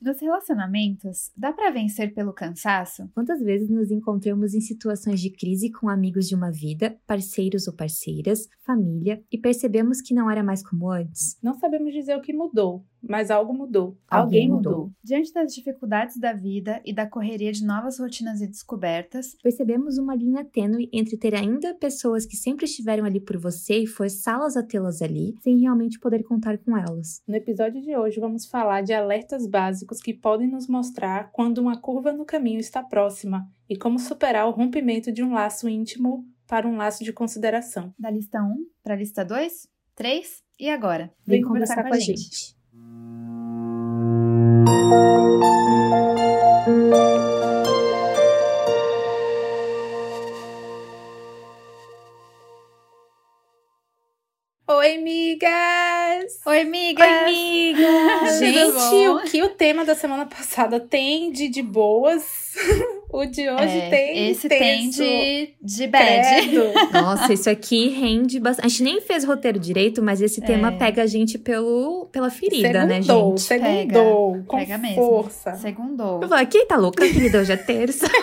Nos relacionamentos, dá para vencer pelo cansaço? Quantas vezes nos encontramos em situações de crise com amigos de uma vida, parceiros ou parceiras, família, e percebemos que não era mais como antes? Não sabemos dizer o que mudou, mas algo mudou. Alguém Alguém, mudou. mudou. Diante das dificuldades da vida e da correria de novas rotinas e descobertas, Percebemos uma linha tênue entre ter ainda pessoas que sempre estiveram ali por você e forçá-las a tê-las ali, sem realmente poder contar com elas. No episódio de hoje, vamos falar de alertas básicos que podem nos mostrar quando uma curva no caminho está próxima e como superar o rompimento de um laço íntimo para um laço de consideração. da lista 1 para a lista 2, 3 e agora? Vem conversar com a gente. Oi, amigas! Oi, amigas! Tudo Gente, bom? o que o tema da semana passada tem de de boas, o de hoje É, tem esse tem de, de bad. Credo. Nossa, isso aqui rende bastante. A gente nem fez roteiro direito, mas esse tema É. pega a gente pelo, pela ferida, né, Segundou, gente? segundou, com Pega mesmo. força. Segundou. Eu falei, quem tá louca, querida? Hoje é terça.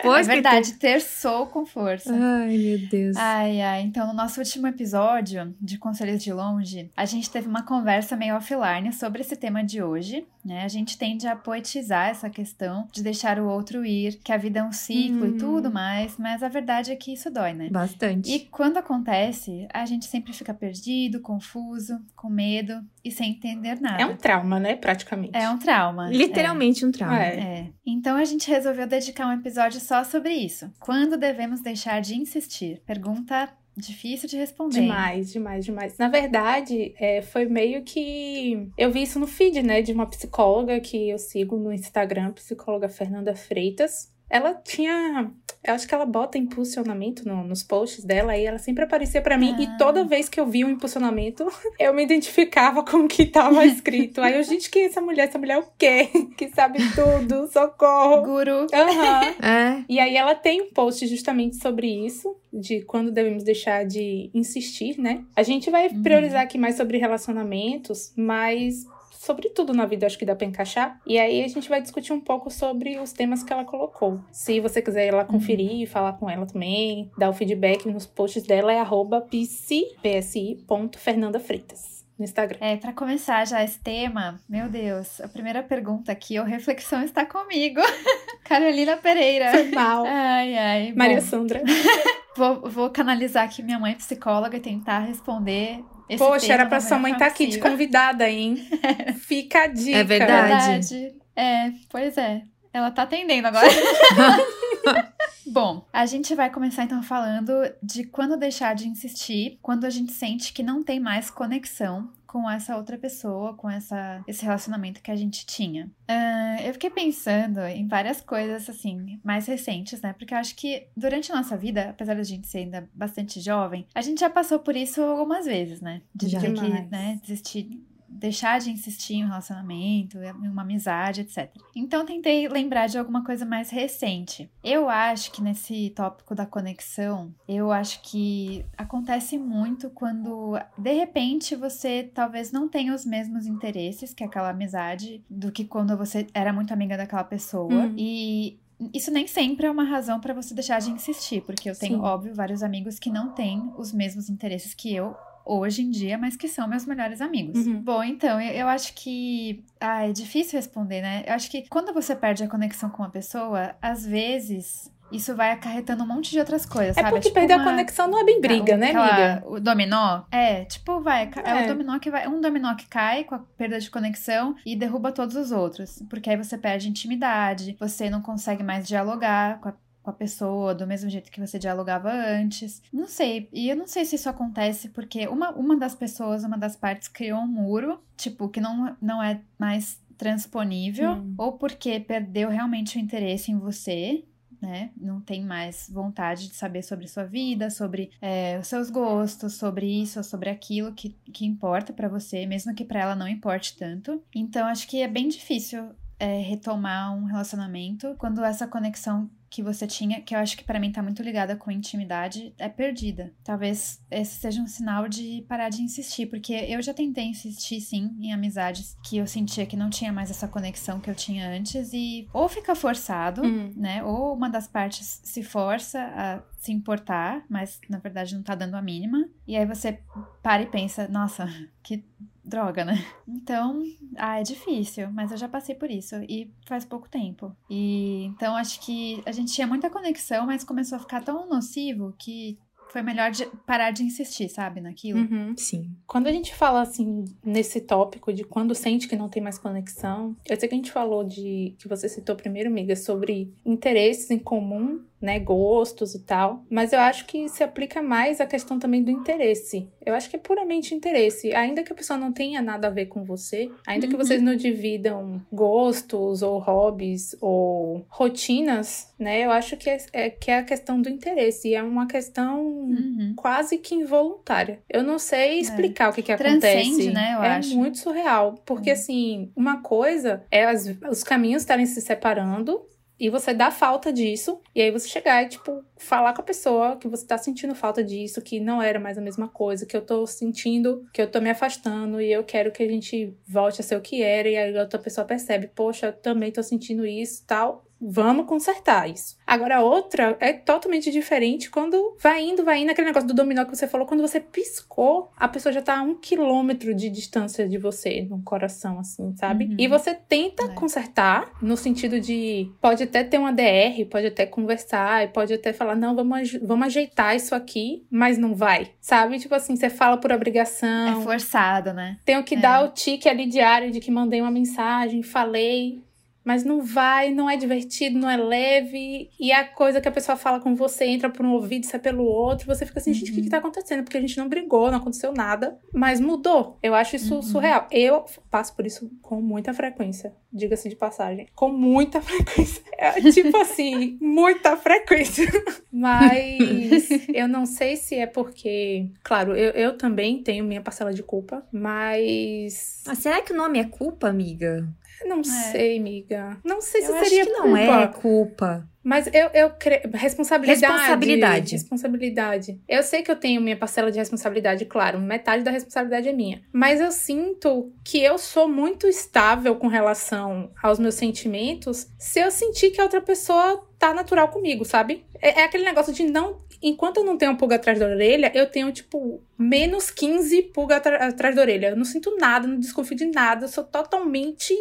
É Pois que verdade, terçou com força. Ai, meu Deus. Ai, ai. Então, no nosso último episódio de Conselhos de Longe, a gente teve uma conversa meio offline sobre esse tema de hoje, né? A gente tende a poetizar essa questão de deixar o outro ir, que a vida é um ciclo e Hum. tudo mais, mas a verdade é que isso dói, né? Bastante. E quando acontece, a gente sempre fica perdido, confuso, com medo e sem entender nada. É um trauma, né? Praticamente. É um trauma. Literalmente um trauma. É. É. Então a gente resolveu dedicar um episódio só sobre isso. Quando devemos deixar de insistir? Pergunta difícil de responder. Demais, demais, demais. Na verdade, é, foi meio que. Eu vi isso no feed, né? De uma psicóloga que eu sigo no Instagram, psicóloga Fernanda Freitas. Ela tinha. Eu acho que ela bota impulsionamento no- nos posts dela e ela sempre aparecia pra mim. Ah. E toda vez que eu via um impulsionamento, eu me identificava com o que tava escrito. Aí eu, gente, quem é essa mulher? Essa mulher é o quê? Que sabe tudo, socorro. Guru. Aham. É. E aí ela tem um post justamente sobre isso, de quando devemos deixar de insistir, né? A gente vai Uhum. priorizar aqui mais sobre relacionamentos, mas sobre tudo na vida acho que dá pra encaixar. E aí a gente vai discutir um pouco sobre os temas que ela colocou. Se você quiser ir lá conferir e falar com ela também, dar o feedback nos posts dela é arroba psi.fernandafreitas no Instagram. É, para começar já esse tema, meu Deus, a primeira pergunta aqui, ou reflexão está comigo, Carolina Pereira. Foi mal. Ai, ai. Maria bom, Sandra. vou, vou canalizar aqui minha mãe psicóloga e tentar responder esse Poxa, era pra sua mãe estar aqui de convidada, hein? Fica a dica. É verdade. Verdade. É, pois é. Ela tá atendendo agora. Bom, a gente vai começar então falando de quando deixar de insistir, quando a gente sente que não tem mais conexão com essa outra pessoa, com essa, esse relacionamento que a gente tinha. Ah, eu fiquei pensando em várias coisas, assim, mais recentes, né? Porque eu acho que durante a nossa vida, apesar da gente ser ainda bastante jovem, a gente já passou por isso algumas vezes, né? De Já. ter que, né, desistir deixar de insistir em um relacionamento, em uma amizade, etc. Então tentei lembrar de alguma coisa mais recente. Eu acho que nesse tópico da conexão, eu acho que acontece muito quando de repente você talvez não tenha os mesmos interesses que aquela amizade do que quando você era muito amiga daquela pessoa Hum. e isso nem sempre é uma razão pra você deixar de insistir, porque eu tenho, Sim. óbvio, vários amigos que não têm os mesmos interesses que eu hoje em dia, mas que são meus melhores amigos. Uhum. Bom, então, eu, eu acho que. Ah, é difícil responder, né? Eu acho que quando você perde a conexão com uma pessoa, às vezes. Isso vai acarretando um monte de outras coisas, É sabe? porque Tipo perder uma- a conexão não é bem briga, né, aquela- amiga? O dominó? É, tipo, vai. É. É. o dominó que vai. Um dominó que cai com a perda de conexão e derruba todos os outros. Porque aí você perde intimidade, você não consegue mais dialogar com a, com a pessoa do mesmo jeito que você dialogava antes. Não sei. E eu não sei se isso acontece porque uma, uma das pessoas, uma das partes, criou um muro, tipo, que não, não é mais transponível, Hum. ou porque perdeu realmente o interesse em você, né? Não tem mais vontade de saber sobre sua vida, sobre é, os seus gostos, sobre isso ou sobre aquilo que, que importa pra você, mesmo que pra ela não importe tanto. Então, acho que é bem difícil é, retomar um relacionamento quando essa conexão que você tinha, que eu acho que para mim tá muito ligada com intimidade, é perdida. Talvez esse seja um sinal de parar de insistir, porque eu já tentei insistir sim em amizades que eu sentia que não tinha mais essa conexão que eu tinha antes e ou fica forçado, hum. né? Ou uma das partes se força a se importar, mas na verdade não tá dando a mínima. E aí você para e pensa, nossa, que droga, né? Então, ah, é difícil, mas eu já passei por isso e faz pouco tempo. E então acho que a gente tinha muita conexão, mas começou a ficar tão nocivo que foi melhor de parar de insistir, sabe, naquilo. Uhum. Sim. Quando a gente fala assim nesse tópico de quando sente que não tem mais conexão, eu sei que a gente falou de que você citou primeiro, amiga, sobre interesses em comum né, gostos e tal. Mas eu acho que se aplica mais a questão também do interesse. Eu acho que é puramente interesse. Ainda que a pessoa não tenha nada a ver com você, ainda uhum. que vocês não dividam gostos ou hobbies ou rotinas, né? Eu acho que é, é que é a questão do interesse. E é uma questão uhum. quase que involuntária. Eu não sei é. explicar é. o que, que acontece. Né, eu é acho. muito surreal. Porque, uhum. assim, uma coisa é as, os caminhos estarem se separando e você dá falta disso, e aí você chegar e, tipo, falar com a pessoa que você tá sentindo falta disso, que não era mais a mesma coisa, que eu tô sentindo, que eu tô me afastando e eu quero que a gente volte a ser o que era, e aí a outra pessoa percebe, poxa, eu também tô sentindo isso tal vamos consertar isso. Agora, a outra é totalmente diferente quando vai indo, vai indo, aquele negócio do dominó que você falou, quando você piscou, a pessoa já tá a um quilômetro de distância de você, no coração, assim, sabe? Uhum. E você tenta é. consertar, no sentido de, pode até ter uma DR, pode até conversar, pode até falar, não, vamos, vamos ajeitar isso aqui, mas não vai, sabe? Tipo assim, você fala por obrigação. É forçado, né? Tenho que é. dar o tique ali diário de que mandei uma mensagem, falei, mas não vai, não é divertido, não é leve, e a coisa que a pessoa fala com você entra por um ouvido, sai pelo outro, você fica assim, gente, o que, que tá uhum. acontecendo? Porque a gente não brigou, não aconteceu nada, mas mudou. Eu acho isso uhum. surreal. Eu passo por isso com muita frequência, diga-se de passagem. Com muita frequência. É, tipo assim, muita frequência. mas eu não sei se é porque, claro, eu, eu também tenho minha parcela de culpa, mas. Ah, será que o nome é culpa, amiga? Não é. sei, amiga. Não sei se eu seria acho que culpa. não é culpa. Mas eu, eu cre... responsabilidade. Responsabilidade. Responsabilidade. Eu sei que eu tenho minha parcela de responsabilidade, claro. Metade da responsabilidade é minha. Mas eu sinto que eu sou muito estável com relação aos meus sentimentos se eu sentir que a outra pessoa tá natural comigo, sabe? É, é aquele negócio de não enquanto eu não tenho pulga atrás da orelha, eu tenho, tipo, menos 15 pulga atrás da orelha. Eu não sinto nada, não desconfio de nada, eu sou totalmente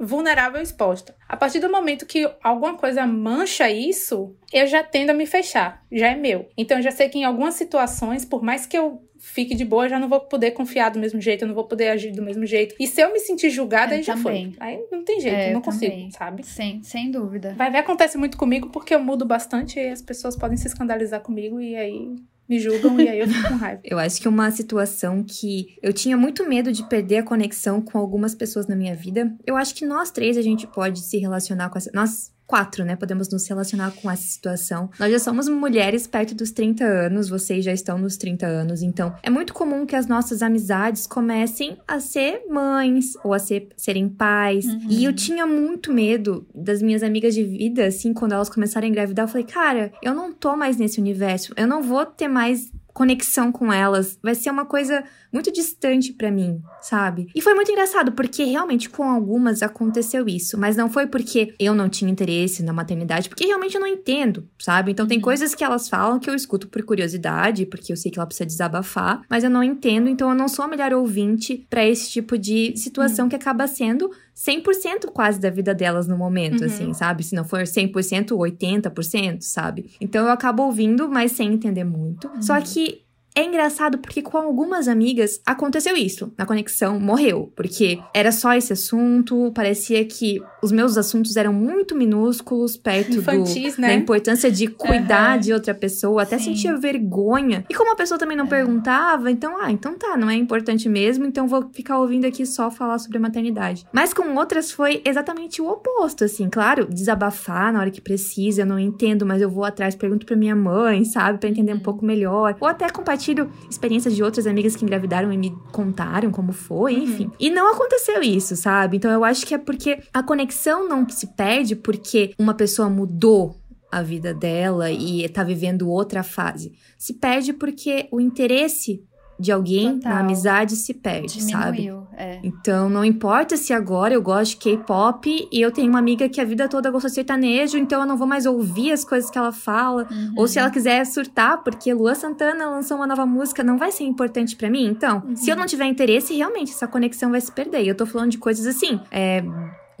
vulnerável e exposta. A partir do momento que alguma coisa mancha isso, eu já tendo a me fechar, já é meu. Então eu já sei que em algumas situações, por mais que eu fique de boa, eu já não vou poder confiar do mesmo jeito, eu não vou poder agir do mesmo jeito. E se eu me sentir julgada, eu aí já também. foi. Aí não tem jeito, é, não consigo, também. sabe? Sim, sem dúvida. Vai ver, acontece muito comigo porque eu mudo bastante e as pessoas podem se escandalizar comigo e aí me julgam e aí eu fico com raiva. eu acho que uma situação que eu tinha muito medo de perder a conexão com algumas pessoas na minha vida. Eu acho que nós três a gente pode se relacionar com essa. Nós quatro, né? Podemos nos relacionar com essa situação. Nós já somos mulheres perto dos 30 anos, vocês já estão nos 30 anos, então é muito comum que as nossas amizades comecem a ser mães ou a ser, serem pais. Uhum. E eu tinha muito medo das minhas amigas de vida, assim, quando elas começaram a engravidar, eu falei, cara, eu não tô mais nesse universo, eu não vou ter mais conexão com elas. Vai ser uma coisa muito distante para mim, sabe? E foi muito engraçado, porque realmente com algumas aconteceu isso, mas não foi porque eu não tinha interesse na maternidade, porque realmente eu não entendo, sabe? Então uhum. tem coisas que elas falam que eu escuto por curiosidade, porque eu sei que ela precisa desabafar, mas eu não entendo, então eu não sou a melhor ouvinte para esse tipo de situação uhum. que acaba sendo 100% quase da vida delas no momento, uhum. assim, sabe? Se não for 100%, 80%, sabe? Então eu acabo ouvindo, mas sem entender muito. Uhum. Só que é engraçado porque com algumas amigas aconteceu isso. Na conexão morreu, porque era só esse assunto, parecia que os meus assuntos eram muito minúsculos perto Infantis, do, né? da importância de cuidar uhum. de outra pessoa, até Sim. sentia vergonha. E como a pessoa também não é. perguntava, então, ah, então tá, não é importante mesmo, então vou ficar ouvindo aqui só falar sobre a maternidade. Mas com outras foi exatamente o oposto, assim, claro, desabafar na hora que precisa, eu não entendo, mas eu vou atrás, pergunto pra minha mãe, sabe, para entender um uhum. pouco melhor, ou até compartilhar compartilho experiências de outras amigas que engravidaram e me contaram como foi, uhum. enfim. E não aconteceu isso, sabe? Então eu acho que é porque a conexão não se perde porque uma pessoa mudou a vida dela e tá vivendo outra fase. Se perde porque o interesse de alguém Total. na amizade se perde, sabe? Diminuiu, é. Então, não importa se agora eu gosto de K-pop e eu tenho uma amiga que a vida toda gostou de sertanejo, então eu não vou mais ouvir as coisas que ela fala. Uhum. Ou se ela quiser surtar, porque Lua Santana lançou uma nova música, não vai ser importante pra mim. Então, se eu não tiver interesse, realmente essa conexão vai se perder. E eu tô falando de coisas assim, é.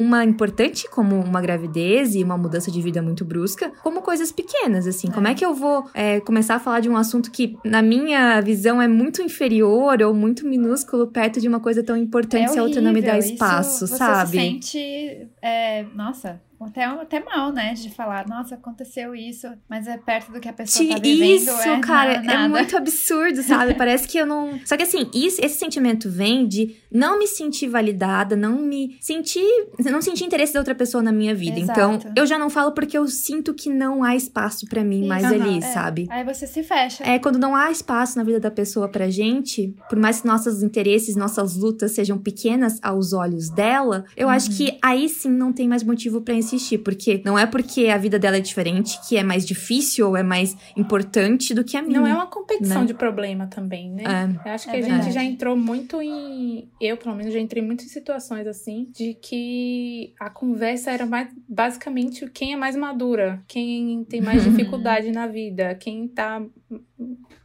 Uma importante, como uma gravidez e uma mudança de vida muito brusca, como coisas pequenas, assim. Como é que eu vou é, começar a falar de um assunto que, na minha visão, é muito inferior ou muito minúsculo perto de uma coisa tão importante É se a outra não me dá espaço, isso, sabe? Você se sente, é, nossa, até, até mal, né? De falar, nossa, aconteceu isso, mas é perto do que a pessoa Ti- tá vivendo. Isso, é cara, é muito absurdo, sabe? Parece que eu não. Só que assim, isso- esse sentimento vem de não me sentir validada, não me sentir. Não sentir interesse da outra pessoa na minha vida. Exato. Então, eu já não falo porque eu sinto que não há espaço pra mim mais Isso, ali, é. sabe? Aí você se fecha. É, quando não há espaço na vida da pessoa pra gente, por mais que nossos interesses, nossas lutas sejam pequenas aos olhos dela, eu acho Uhum. que aí sim não tem mais motivo pra insistir, porque não é porque a vida dela é diferente que é mais difícil ou é mais importante do que a minha. Não é uma competição Né? de problema também, né? É. Eu acho que É a verdade. gente já entrou muito em. Eu, pelo menos, já entrei muito em situações assim, de que a conversa era mais basicamente quem é mais madura, quem tem mais dificuldade na vida, quem tá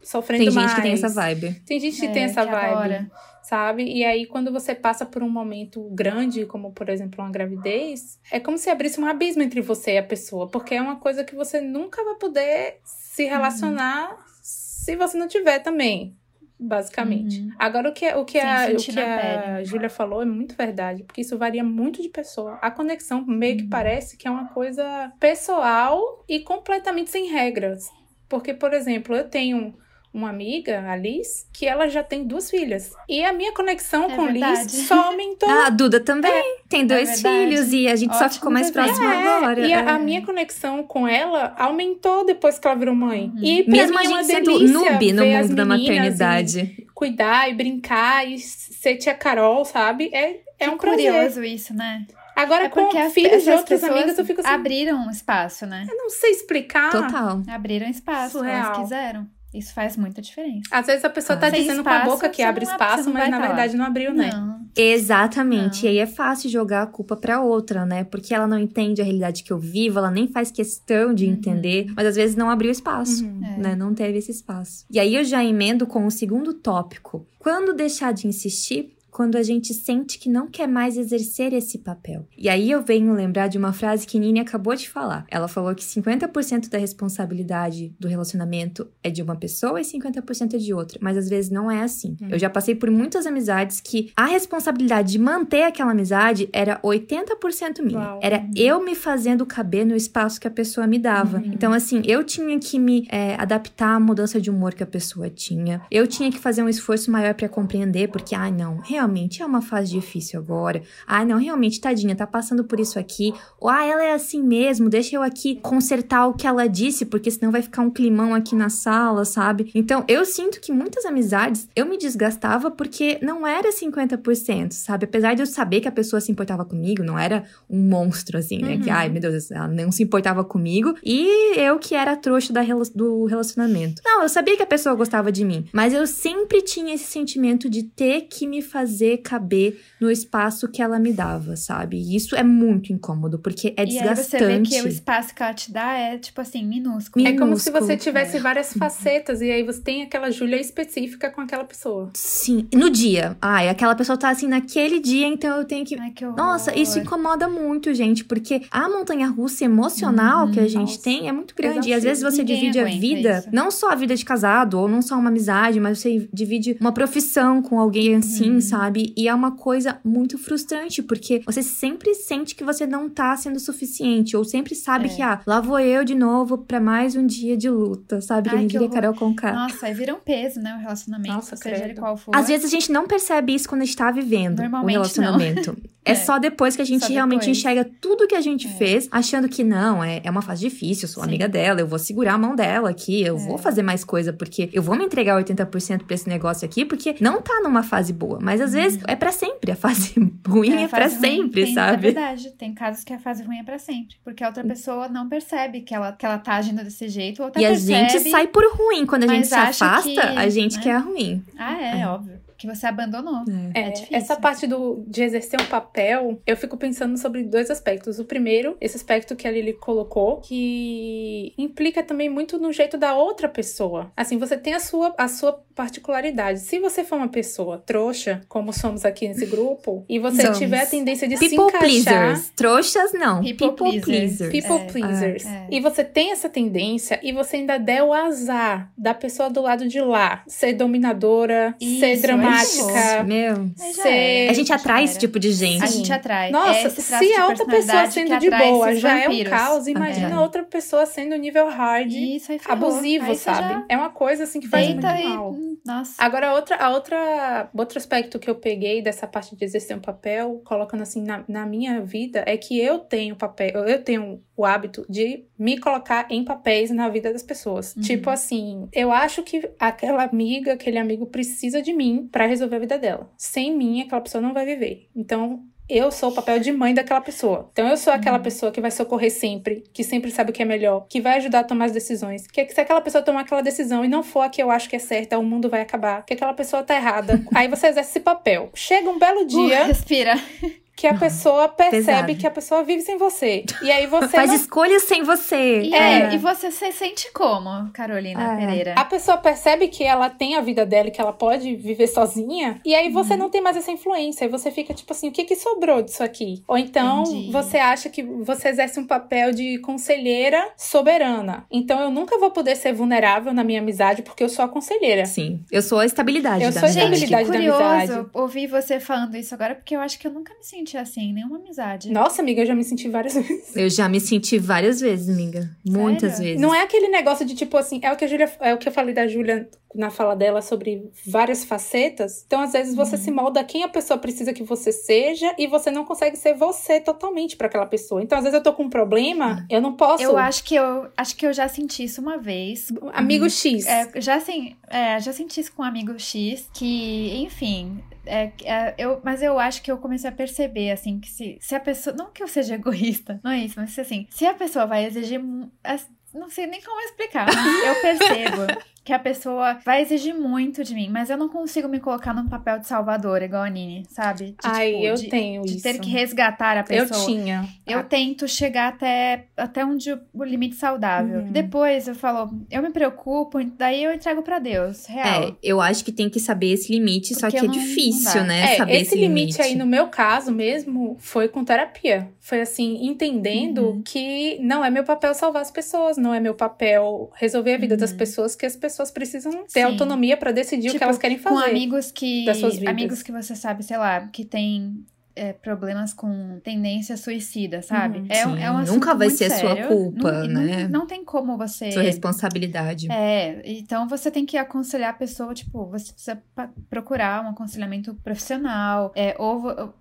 sofrendo Tem gente mais. que tem essa vibe. Tem gente que É, tem essa que vibe. adora. Sabe? E aí, quando você passa por um momento grande, como por exemplo uma gravidez, é como se abrisse um abismo entre você e a pessoa, porque é uma coisa que você nunca vai poder se relacionar se você não tiver também, basicamente. Uhum. Agora, o que, o que Sem a, o que a. Júlia falou é muito verdade, porque isso varia muito de pessoa. A conexão meio que Uhum. parece que é uma coisa pessoal e completamente sem regras. Porque, por exemplo, eu tenho uma amiga, a Liz, que ela já tem duas filhas. E a minha conexão É com verdade. Liz só aumentou. Ah, a Duda também tem dois É filhos e a gente só Ótimo ficou mais próximo É, agora. E a, é. a minha conexão com ela aumentou depois que ela virou mãe. Uhum. E pra Mesmo mim a é gente sendo noob no mundo da maternidade. e cuidar e brincar e ser tia Carol, sabe? É, é Que um prazer. curioso isso, né? Agora, É com as, filhos de outras amigas, eu fico assim, abriram um espaço, né? eu não sei explicar. Total. Abriram espaço, Surreal. elas quiseram. Isso faz muita diferença. Às vezes a pessoa Ah. tá dizendo com a espaço, boca que abre não- espaço, mas na lá. verdade não abriu, né? Não. Exatamente. Não. E aí é fácil jogar a culpa pra outra, né? Porque ela não entende a realidade que eu vivo, ela nem faz questão de Uhum. entender, mas às vezes não abriu espaço. Uhum. É. Né? Não teve esse espaço. E aí eu já emendo com o segundo tópico. Quando deixar de insistir? Quando a gente sente que não quer mais exercer esse papel. E aí eu venho lembrar de uma frase que Nini acabou de falar. Ela falou que 50% da responsabilidade do relacionamento é de uma pessoa e 50% é de outra. Mas às vezes não é assim. Eu já passei por muitas amizades que a responsabilidade de manter aquela amizade era 80% minha. Uau. Era eu me fazendo caber no espaço que a pessoa me dava. Uhum. Então, assim, eu tinha que me é, adaptar à mudança de humor que a pessoa tinha. Eu tinha que fazer um esforço maior pra compreender, porque, ah, não, realmente é uma fase difícil agora. Ah, não, realmente, tadinha, tá passando por isso aqui. Ou, ah, ela é assim mesmo, deixa eu aqui consertar o que ela disse, porque senão vai ficar um climão aqui na sala, sabe? Então, eu sinto que muitas amizades eu me desgastava porque não era 50%, sabe? Apesar de eu saber que a pessoa se importava comigo, não era um monstro, assim, né? Que, Uhum. ai, meu Deus, ela não se importava comigo. E eu que era a trouxa da do relacionamento. Não, eu sabia que a pessoa gostava de mim. Mas eu sempre tinha esse sentimento de ter que me fazer caber no espaço que ela me dava, sabe? E isso é muito incômodo, porque é E aí desgastante. você vê que o espaço que ela te dá é, tipo assim, minúsculo. É como se Minúsculo. você tivesse É. várias facetas e aí você tem aquela Júlia específica com aquela pessoa. Sim, no dia. Ai, aquela pessoa tá assim naquele dia, então eu tenho que Ai, que. Nossa, isso incomoda muito, gente, porque a montanha russa emocional Uhum, que a gente nossa. tem é muito grande. E Desafio. às vezes você Ninguém divide a vida, isso. não só a vida de casado, ou não só uma amizade, mas você divide uma profissão com alguém assim, Uhum. sabe? E é uma coisa muito frustrante, porque você sempre sente que você não tá sendo suficiente, ou sempre sabe É. que, ah, lá vou eu de novo pra mais um dia de luta, sabe? Que Ai, que diria horror. Carol Conká. Nossa, aí vira um peso, né? O relacionamento, Nossa, seja ele qual for. Às vezes a gente não percebe isso quando a gente tá vivendo o relacionamento. É. É. só depois que a gente realmente enxerga tudo que a gente É. fez, achando que não, é, é uma fase difícil, eu sou Sim. amiga dela, eu vou segurar a mão dela aqui, eu É. vou fazer mais coisa, porque eu vou me entregar 80% pra esse negócio aqui, porque não tá numa fase boa. Mas às vezes é para sempre. A fase ruim é, é para sempre, tem, sabe? É verdade. Tem casos que a fase ruim é para sempre. Porque a outra pessoa não percebe que ela, que ela tá agindo desse jeito. Ou e percebe, a gente sai por ruim. Quando a gente se afasta, que, a gente né? quer ruim. Ah, é, é. óbvio que você abandonou. É, é essa parte do, de exercer um papel, eu fico pensando sobre dois aspectos. O primeiro, esse aspecto que a Lili colocou, que implica também muito no jeito da outra pessoa. Assim, você tem a sua, a sua particularidade. Se você for uma pessoa trouxa, como somos aqui nesse grupo, e você somos. tiver a tendência de People se encaixar... pleasers. Trouxas, não. People, People pleasers. People é, pleasers. É, e você tem essa tendência, e você ainda der o azar da pessoa do lado de lá ser dominadora, Isso, ser dramática, dramática. Meu. Ser... A gente atrai esse tipo de gente. A gente atrai. Nossa, se a outra pessoa sendo de boa já é um caos, imagina é. outra pessoa sendo nível hard, Isso, abusivo, aí sabe? Já... É uma coisa assim que faz Deita muito e... mal. Nossa. Agora, outra, a outra, outro aspecto que eu peguei dessa parte de exercer um papel, colocando assim na, na minha vida, é que eu tenho papel, eu tenho o hábito de me colocar em papéis na vida das pessoas. Uhum. Tipo assim, eu acho que aquela amiga, aquele amigo precisa de mim para resolver a vida dela. Sem mim, aquela pessoa não vai viver. Então, eu sou o papel de mãe daquela pessoa. Então eu sou aquela uhum. pessoa que vai socorrer sempre, que sempre sabe o que é melhor, que vai ajudar a tomar as decisões. Que se aquela pessoa tomar aquela decisão e não for a que eu acho que é certa, o mundo vai acabar. Que aquela pessoa tá errada. Aí você exerce esse papel. Chega um belo dia. Uh, respira que a pessoa percebe Pesado. que a pessoa vive sem você. E aí você. Faz não... escolhas sem você. E, é. e você se sente como, Carolina é. Pereira? A pessoa percebe que ela tem a vida dela e que ela pode viver sozinha. E aí você uhum. não tem mais essa influência. E você fica tipo assim: o que, que sobrou disso aqui? Ou então Entendi. você acha que você exerce um papel de conselheira soberana. Então eu nunca vou poder ser vulnerável na minha amizade porque eu sou a conselheira. Sim. Eu sou a estabilidade eu da sou a estabilidade Gente, da amizade. curioso ouvir você falando isso agora porque eu acho que eu nunca me senti senti assim, nenhuma amizade. Nossa, amiga, eu já me senti várias vezes. Eu já me senti várias vezes, amiga. Muitas vezes. Não é aquele negócio de tipo assim, é o que a Julia, é o que eu falei da Júlia na fala dela sobre várias facetas. Então, às vezes, você uhum. se molda quem a pessoa precisa que você seja e você não consegue ser você totalmente para aquela pessoa. Então, às vezes, eu tô com um problema, uhum. eu não posso. Eu acho que eu acho que eu já senti isso uma vez. Amigo uhum. X. É, já, assim, é, já senti isso com um amigo X, que, enfim, é, é, eu, mas eu acho que eu comecei a perceber, assim, que se, se a pessoa. Não que eu seja egoísta, não é isso, mas assim, se a pessoa vai exigir. Não sei nem como explicar, eu percebo que a pessoa vai exigir muito de mim, mas eu não consigo me colocar num papel de salvador, igual a Nini, sabe? De, Ai, tipo, eu de, tenho de isso. ter que resgatar a pessoa. Eu tinha. Eu ah. tento chegar até, até onde o limite saudável. Uhum. Depois eu falo, eu me preocupo, daí eu entrego para Deus, real. É, eu acho que tem que saber esse limite, Porque só que é não, difícil, né? É, saber esse, esse limite, limite aí, no meu caso mesmo, foi com terapia. Foi assim, entendendo uhum. que não é meu papel salvar as pessoas, não é meu papel resolver a vida uhum. das pessoas, que as pessoas precisam ter Sim. autonomia para decidir tipo, o que tipo, elas querem fazer. Com amigos que. Amigos que você sabe, sei lá, que tem é, problemas com tendência suicida, sabe? Uhum, é, sim. é um Nunca vai ser sério. sua culpa, não, né? Não, não, tem como você. Sua responsabilidade. É, então você tem que aconselhar a pessoa, tipo, você precisa procurar um aconselhamento profissional, é, ou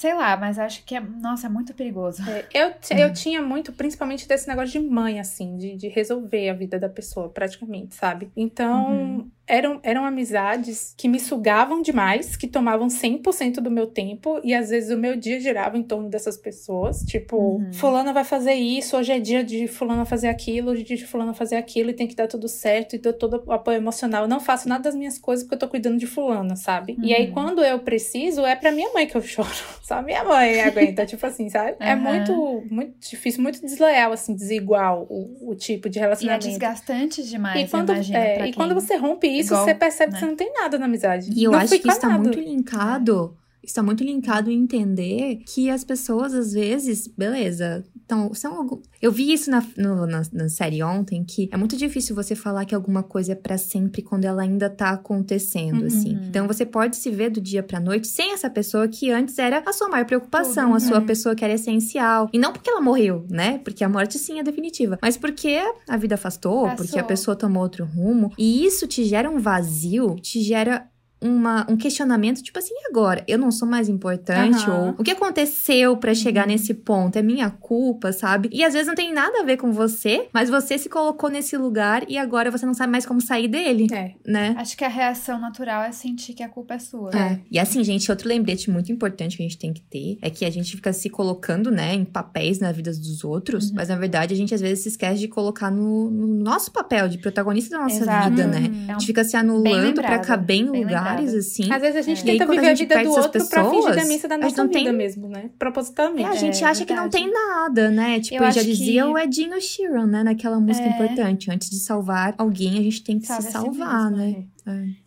sei lá, mas acho que é, nossa, é muito perigoso. É, eu, eu uhum. tinha muito, principalmente desse negócio de mãe, assim, de, de resolver a vida da pessoa, praticamente, sabe? Então, uhum. eram, eram amizades que me sugavam demais, que tomavam 100% do meu tempo, e às vezes o meu dia girava em torno dessas pessoas. Tipo, uhum. fulana vai fazer isso, hoje é dia de fulana fazer aquilo, hoje é dia de fulana fazer aquilo, e tem que dar tudo certo, e dou todo o apoio emocional. Eu não faço nada das minhas coisas porque eu tô cuidando de fulana, sabe? E aí, uhum. quando eu preciso, é pra minha mãe que eu choro. Só minha mãe aguenta, tipo assim, sabe? Uhum. É muito, muito difícil, muito desleal, assim, desigual o, o tipo de relacionamento. E é desgastante demais, e quando, imagina, é, E quando você rompe isso, Igual, você percebe né? que você não tem nada na amizade. E eu não acho que isso tá muito linkado está muito linkado em entender que as pessoas, às vezes, beleza, então, são algum... eu vi isso na, no, na, na, série ontem, que é muito difícil você falar que alguma coisa é para sempre quando ela ainda tá acontecendo, assim. uhum. assim. Então, você pode se ver do dia pra noite sem essa pessoa que antes era a sua maior preocupação, uhum. a sua pessoa que era essencial. E não porque ela morreu, né? Porque a morte sim é definitiva, mas porque a vida afastou, Passou. porque a pessoa tomou outro rumo. E isso te gera um vazio, te gera uma, um questionamento, tipo assim, e agora? Eu não sou mais importante? Aham. Ou o que aconteceu pra chegar Uhum. nesse ponto? É minha culpa, sabe? E às vezes não tem nada a ver com você, mas você se colocou nesse lugar e agora você não sabe mais como sair dele, É. né? Acho que a reação natural é sentir que a culpa é sua. É. E assim, gente, outro lembrete muito importante que a gente tem que ter é que a gente fica se colocando, né, em papéis na vida dos outros, Uhum. mas na verdade a gente às vezes se esquece de colocar no, no nosso papel de protagonista da nossa Exato. vida, né? É A gente fica se anulando pra lembrado, caber em bem lugares, assim. Às vezes a gente É. Aí, tenta quando a viver a, gente vida do outro pra fingir pessoas, da a gente nossa vida tem- mesmo, né? Propositalmente. a gente É, acha que não verdade. tem nada, né? Tipo, Eu já dizia que- o Edinho Sheeran, né? Naquela música É. importante. Antes de salvar alguém, a gente tem que Salve se a si salvar, mesmo, né?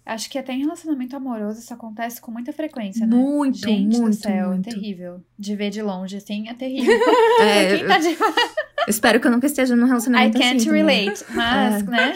É. Acho que até em relacionamento amoroso isso acontece com muita frequência, né? Muito, Gente muito, do céu, muito. é terrível. De ver de longe, assim, é terrível. É, Quem tá de... espero que eu nunca esteja num I relacionamento can't assim. também. relate. Mas, É. né?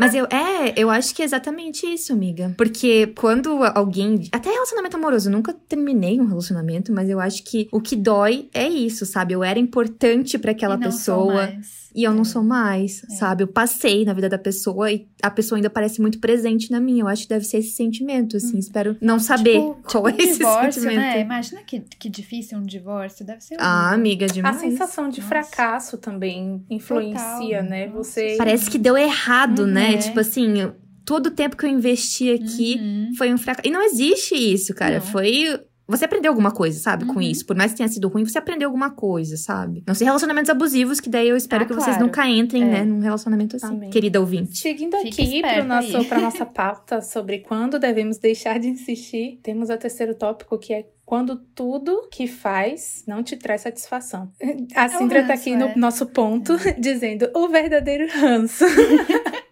Mas eu, é, eu acho que é exatamente isso, amiga. Porque quando alguém. Até relacionamento amoroso, eu nunca terminei um relacionamento, mas eu acho que o que dói é isso, sabe? Eu era importante pra aquela não sou pessoa. mais. E eu não É. sou mais, sabe? Eu passei na vida da pessoa e a pessoa ainda parece muito presente na minha. Eu acho que deve ser esse sentimento, assim. Espero não saber Tipo- qual tipo é um esse divórcio, sentimento. né? Imagina que, que difícil um divórcio. Deve ser Ah, horrível. amiga, A demais. sensação de Nossa. fracasso também influencia, Total. né? Você. Parece que deu errado, né? É. Tipo assim, todo o tempo que eu investi aqui Uhum. foi um fracasso. E não existe isso, cara. Não. Foi. Você aprendeu alguma coisa, sabe, com Uhum. isso. Por mais que tenha sido ruim, você aprendeu alguma coisa, sabe? Não sei relacionamentos abusivos, que daí eu espero Ah, que vocês claro. nunca entrem, É. né, num relacionamento assim. Amém. Querida ouvinte. Seguindo Fique aqui para esperto nosso, aí. pra nossa pauta sobre quando devemos deixar de insistir, temos o terceiro tópico que é quando tudo que faz não te traz satisfação. A Cindra tá ranço, aqui no é. nosso ponto dizendo o verdadeiro ranço.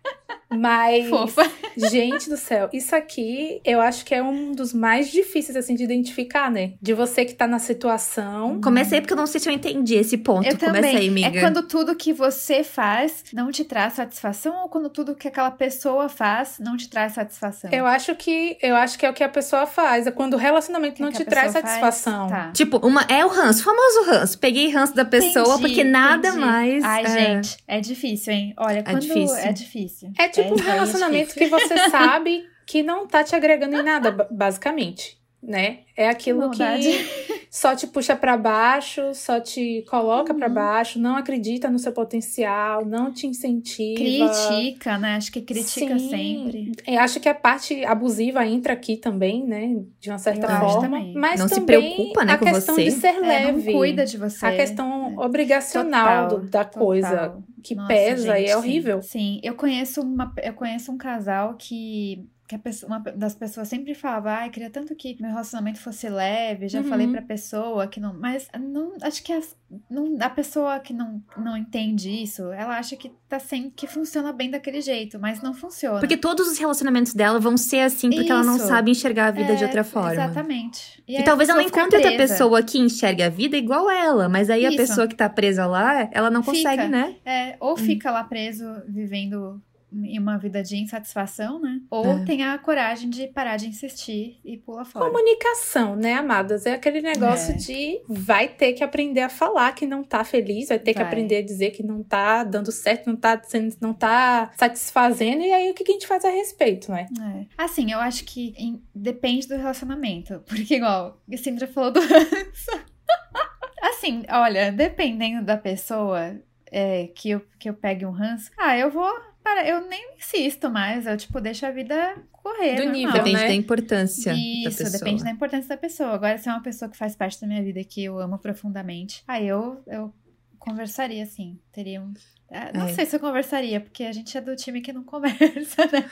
Mas, Fofa. gente do céu, isso aqui eu acho que é um dos mais difíceis assim de identificar, né? De você que tá na situação. Comecei porque eu não sei se eu entendi esse ponto. Eu Começa também. aí, amiga. É quando tudo que você faz não te traz satisfação ou quando tudo que aquela pessoa faz não te traz satisfação? Eu acho que eu acho que é o que a pessoa faz, é quando o relacionamento Que não que te traz satisfação. Tá. Tipo, uma, é o ranço, o famoso ranço. Peguei ranço da pessoa Entendi, porque nada entendi. mais. Ai, é. gente, é difícil, hein? Olha, quando difícil. é difícil. É tipo um é relacionamento difícil. que você sabe que não tá te agregando em nada, ba- basicamente, né? É aquilo que só te puxa pra baixo, só te coloca pra Uhum. baixo, não acredita no seu potencial, não te incentiva. Critica, né? Acho que critica Sim. sempre. Eu acho que a parte abusiva entra aqui também, né? De uma certa Eu forma. também. Mas Não se também preocupa, né, a com questão você. de ser É, leve. não cuida de você. A questão É. obrigacional Total, do- da coisa Total. que Nossa, pesa e gente, é horrível. Sim, Sim. eu conheço uma, eu conheço um casal que que a pessoa, uma das pessoas sempre falava, ai, queria tanto que meu relacionamento fosse leve, já Uhum. falei pra pessoa que não, mas não, acho que as- não, a pessoa que não, não entende isso, ela acha que tá sem, que funciona bem daquele jeito, mas não funciona. Porque todos os relacionamentos dela vão ser assim porque ela não Isso. sabe enxergar a vida de É, outra forma. Exatamente. E a talvez ela encontre outra pessoa que enxergue a vida igual ela, mas aí a Isso. pessoa que tá presa lá, ela não Fica. consegue, né? É, Hum. ou fica lá preso vivendo em uma vida de insatisfação, né? Ou É. tem a coragem de parar de insistir e pula fora. Comunicação, né, amadas? É aquele negócio É. de vai ter que aprender a falar que não tá feliz, vai ter que Vai. aprender a dizer que não tá dando certo, não tá, sendo- não tá satisfazendo, e aí o que que a gente faz a respeito, né? É. Assim, eu acho que em- depende do relacionamento. Porque, igual, a Sindra falou do assim, olha, dependendo da pessoa é, que, eu, que eu pegue um ranço, ah, eu vou. Para, eu nem insisto mais, eu, tipo, deixo a vida correr. Do normal. nível, Depende né? da importância da Isso, pessoa. depende da importância da pessoa. Agora, se é uma pessoa que faz parte da minha vida que eu amo profundamente, aí eu, eu conversaria, assim. Teria um. ah, Não É. sei se eu conversaria, porque a gente é do time que não conversa, né?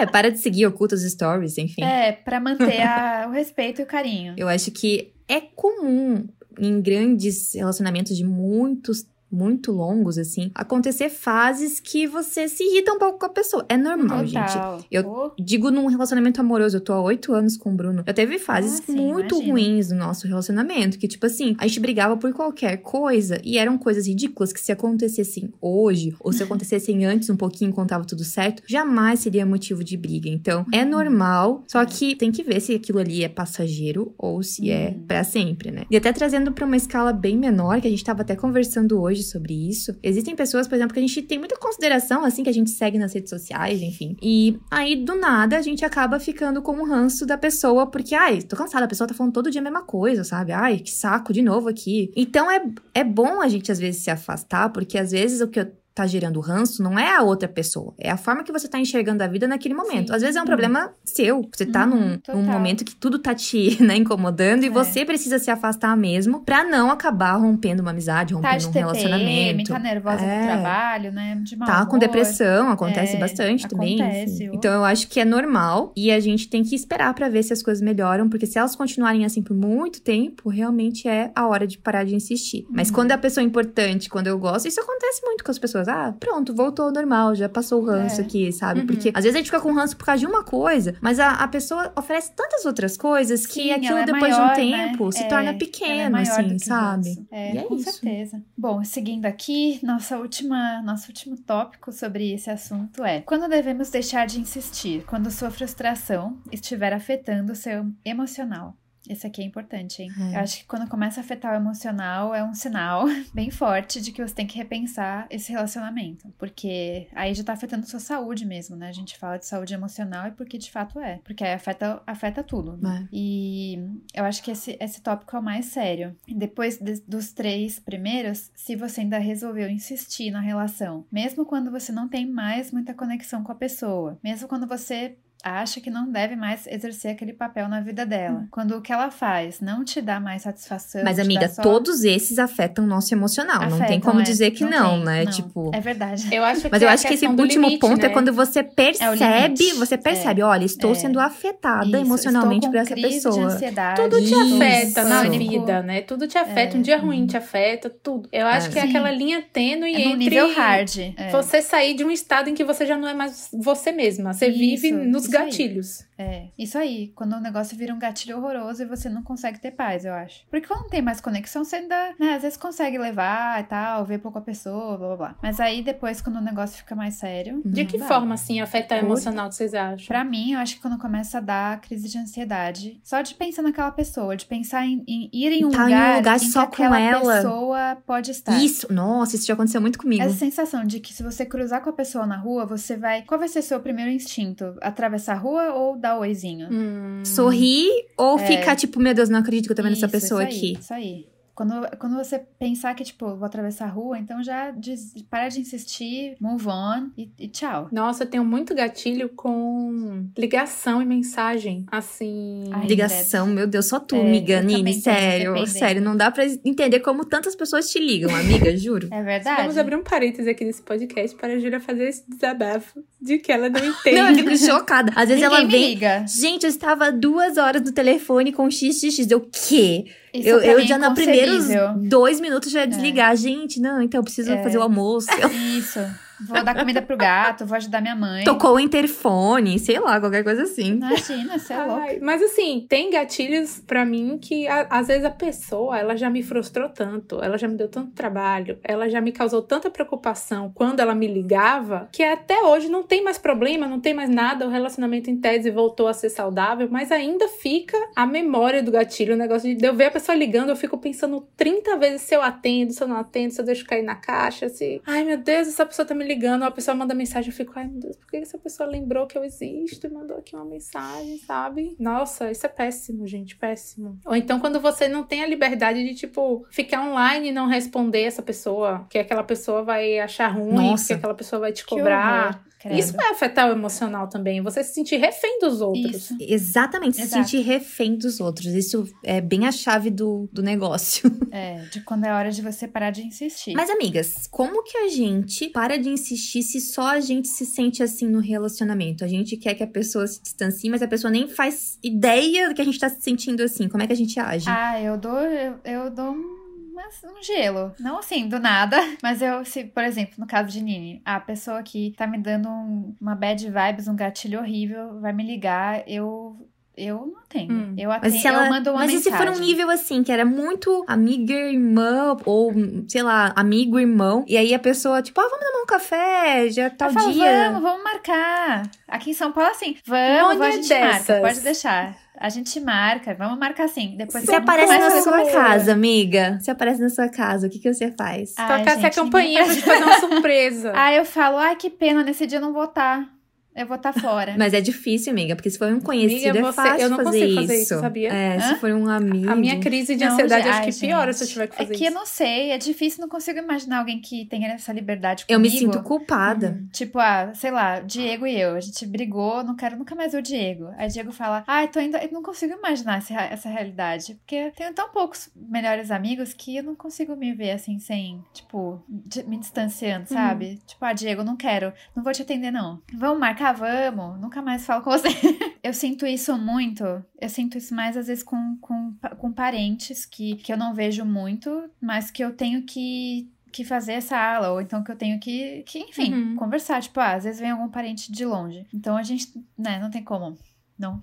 É, para de seguir, oculta os stories, enfim. É, pra manter a- o respeito e o carinho. Eu acho que é comum em grandes relacionamentos de muitos muito longos, assim, acontecer fases que você se irrita um pouco com a pessoa. É normal, gente. Total. Eu- Pô, Digo num relacionamento amoroso, eu tô há oito anos com o Bruno. Eu teve fases Ah, sim, muito imagino. ruins no nosso relacionamento, que tipo assim, a gente brigava por qualquer coisa e eram coisas ridículas que se acontecessem hoje ou se acontecessem antes um pouquinho quando tava tudo certo, jamais seria motivo de briga. Então, é Uhum. normal, só que tem que ver se aquilo ali é passageiro ou se é Uhum. pra sempre, né? E até trazendo pra uma escala bem menor, que a gente tava até conversando hoje hoje sobre isso. Existem pessoas, por exemplo, que a gente tem muita consideração, assim, que a gente segue nas redes sociais, enfim. E aí, do nada, a gente acaba ficando com o ranço da pessoa, porque, ai, tô cansada, a pessoa tá falando todo dia a mesma coisa, sabe? Ai, que saco, de novo aqui. Então é, é bom a gente, às vezes, se afastar, porque às vezes o que eu tá gerando ranço não é a outra pessoa, é a forma que você tá enxergando a vida naquele momento. Sim. Às vezes é um problema seu, você tá uhum, num, num, momento que tudo tá te né, incomodando e é. você precisa se afastar mesmo pra não acabar rompendo uma amizade, rompendo tá um TPM, relacionamento. Tá nervosa é. no trabalho, né? De tá com depressão, acontece é, bastante também. Acontece. Então eu acho que é normal e a gente tem que esperar para ver se as coisas melhoram, porque se elas continuarem assim por muito tempo, realmente é a hora de parar de insistir. Mas uhum. quando é a pessoa importante, quando eu gosto, isso acontece muito com as pessoas ah, pronto, voltou ao normal, já passou o ranço é. aqui, sabe? Uhum. Porque às vezes a gente fica com ranço por causa de uma coisa, mas a, a pessoa oferece tantas outras coisas que Sim, aquilo é depois maior, de um né? tempo né? se é, torna é pequeno, assim, sabe? É, é com isso. certeza. Bom, seguindo aqui, nossa última, nosso último tópico sobre esse assunto é: quando devemos deixar de insistir? Quando sua frustração estiver afetando o seu emocional. Esse aqui é importante, hein? É. Eu acho que quando começa a afetar o emocional, é um sinal bem forte de que você tem que repensar esse relacionamento. Porque aí já tá afetando sua saúde mesmo, né? A gente fala de saúde emocional e porque de fato é. Porque aí afeta, afeta tudo. Né? É. E eu acho que esse, esse tópico é o mais sério. Depois de, dos três primeiros, se você ainda resolveu insistir na relação, mesmo quando você não tem mais muita conexão com a pessoa, mesmo quando você acha que não deve mais exercer aquele papel na vida dela. Hum. Quando o que ela faz não te dá mais satisfação. Mas, amiga, só... todos esses afetam o nosso emocional. Afetam, não tem como é. dizer que não, não tem, né? Não. Tipo. É verdade. Eu acho Mas eu é acho que esse último limite, ponto é né? é quando você percebe, é você percebe, olha, estou é. sendo afetada Isso, emocionalmente por essa pessoa. Tudo te afeta na vida, né? Tudo te afeta. Um dia ruim te afeta, tudo. Eu acho que é aquela linha tênue é entre nível hard. Você sair de um estado em que você já não é mais você mesma. Você vive nos gatilhos. É, isso aí. Quando o negócio vira um gatilho horroroso e você não consegue ter paz, eu acho. Porque quando não tem mais conexão, você ainda, né, às vezes consegue levar e tal, ver pouco a pessoa, blá blá blá. Mas aí depois, quando o negócio fica mais sério. De que forma, assim, afeta o emocional, vocês acham? Pra mim, eu acho que quando começa a dar crise de ansiedade, só de pensar naquela pessoa, de pensar em, em ir em um tá lugar, em um lugar só que aquela ela. pessoa pode estar. Isso, nossa, isso já aconteceu muito comigo. Essa sensação de que se você cruzar com a pessoa na rua, você vai. Qual vai ser seu primeiro instinto? Atravessar a rua ou dar oizinho. Hum. Sorrir ou é. ficar tipo, meu Deus, não acredito que eu tô vendo isso, essa pessoa isso aí, aqui. Isso aí. Quando, quando você pensar que, tipo, vou atravessar a rua, então já diz, para de insistir, move on e, e, tchau. Nossa, eu tenho muito gatilho com ligação e mensagem. Assim. Ai, ligação, meu Deus, só tu, é, amiga, Nini, sério. Sério, não dá pra entender como tantas pessoas te ligam, amiga, juro. É verdade. Vamos abrir um parêntese aqui nesse podcast para a Júlia fazer esse desabafo de que ela não entende. não, eu fico chocada. Às vezes Ninguém ela vem. Liga. Gente, eu estava duas horas no telefone com xxx. Eu, quê? Isso eu, eu já nos primeiros dois minutos já ia desligar. É. Gente, não, então eu preciso é. fazer o almoço. Isso. Vou dar comida pro gato, vou ajudar minha mãe. Tocou o interfone, sei lá, qualquer coisa assim. Imagina, você é louco. Mas assim, tem gatilhos para mim que a, às vezes a pessoa, ela já me frustrou tanto, ela já me deu tanto trabalho, ela já me causou tanta preocupação quando ela me ligava, que até hoje não tem mais problema, não tem mais nada, o relacionamento em tese voltou a ser saudável, mas ainda fica a memória do gatilho, o negócio de eu ver a pessoa ligando, eu fico pensando 30 vezes se eu atendo, se eu não atendo, se eu deixo cair na caixa, se, ai meu Deus, essa pessoa tá me ligando, a pessoa manda mensagem, eu fico, ai meu Deus, por que essa pessoa lembrou que eu existo e mandou aqui uma mensagem, sabe? Nossa, isso é péssimo, gente, péssimo. Ou então quando você não tem a liberdade de, tipo, ficar online e não responder essa pessoa, que aquela pessoa vai achar ruim, Nossa, que aquela pessoa vai te cobrar. Credo. Isso vai afetar o emocional também, você se sentir refém dos outros. Isso. Exatamente, se Exato. sentir refém dos outros. Isso é bem a chave do, do negócio. É, de quando é hora de você parar de insistir. Mas, amigas, como que a gente para de insistir se só a gente se sente assim no relacionamento? A gente quer que a pessoa se distancie, mas a pessoa nem faz ideia do que a gente tá se sentindo assim. Como é que a gente age? Ah, eu dou, eu, eu dou um gelo. Não assim, do nada. Mas eu, se, por exemplo, no caso de Nini, a pessoa que tá me dando um, uma bad vibes, um gatilho horrível, vai me ligar, eu Eu não tenho. Hum. Eu, Mas, atendo, se ela, eu mando uma mas e se mensagem. for um nível assim, que era muito amiga, irmã, ou sei lá, amigo, irmão, e aí a pessoa, tipo, ah, vamos tomar um café, já tal eu falo, dia. vamos, vamos marcar. Aqui em São Paulo, assim, vamos, Nome a gente dessas. marca, pode deixar. A gente marca, vamos marcar assim. Depois Se nunca aparece na sua você. casa, amiga, se aparece na sua casa, o que, que você faz? Ai, Tocasse a gente, campainha pra ninguém te fazer uma surpresa. Aí eu falo, ai, que pena, nesse dia eu não vou estar. Eu vou estar fora. Mas é difícil, amiga, porque se for um conhecido, Amiga, é você- fácil eu não fazer consigo isso. fazer isso, sabia? É, Hã? se for um amigo. A minha crise de Não, ansiedade acho que piora se eu tiver que fazer É que eu isso. não sei, é difícil, não consigo imaginar alguém que tenha essa liberdade Eu comigo. me sinto culpada. Uhum. Tipo, ah, sei lá, Diego e eu, a gente brigou, não quero nunca mais ver o Diego. Aí o Diego fala, ai, tô ainda, eu não consigo imaginar essa, essa realidade, porque eu tenho tão poucos melhores amigos que eu não consigo me ver assim, sem, tipo, me distanciando, sabe? Tipo, ah, Diego, não quero, não vou te atender não. Vamos marcar? Vamos, nunca mais falo com você. eu sinto isso muito, eu sinto isso mais às vezes com, com, com parentes que, que eu não vejo muito, mas que eu tenho que que fazer essa ala, ou então que eu tenho que, que enfim, Uhum. conversar. Tipo, ah, às vezes vem algum parente de longe. Então a gente, né, não tem como não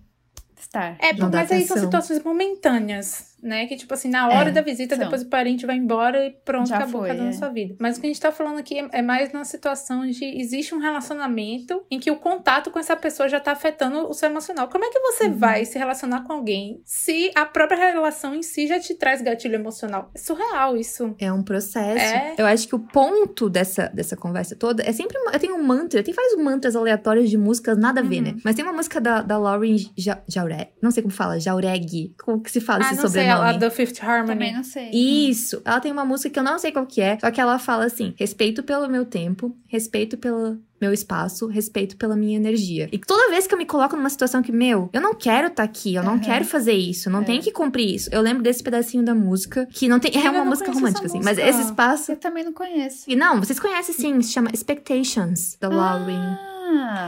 estar. É, mas aí são situações momentâneas, né? Que, tipo assim, na hora É, da visita, são. depois o parente vai embora e pronto, Já acabou foi, cada um na é. sua vida. Mas o que a gente tá falando aqui é- é mais numa situação de existe um relacionamento em que o contato com essa pessoa já tá afetando o seu emocional. Como é que você Uhum. vai se relacionar com alguém se a própria relação em si já te traz gatilho emocional? É surreal isso. É um processo. É. Eu acho que o ponto dessa, dessa conversa toda é sempre. Eu tenho um mantra, tem vários mantras aleatórios de músicas, nada a ver, Uhum. né? Mas tem uma música da, da Lauren ja, Jaureg. Não sei como fala, Jaureg. Como que se fala ah, esse não sei, sobrenome? a do Fifth Harmony. Também não sei. Isso. Ela tem uma música que eu não sei qual que é, só que ela fala assim: respeito pelo meu tempo, respeito pelo meu espaço, respeito pela minha energia. E toda vez que eu me coloco numa situação que, meu, eu não quero estar aqui, eu não Aham. quero fazer isso, eu não É. tenho que cumprir isso. Eu lembro desse pedacinho da música, que não tem. É Eu uma não música romântica, assim, mas música. esse espaço. Eu também não conheço. E não, vocês conhecem sim, se chama Expectations, da. Ah,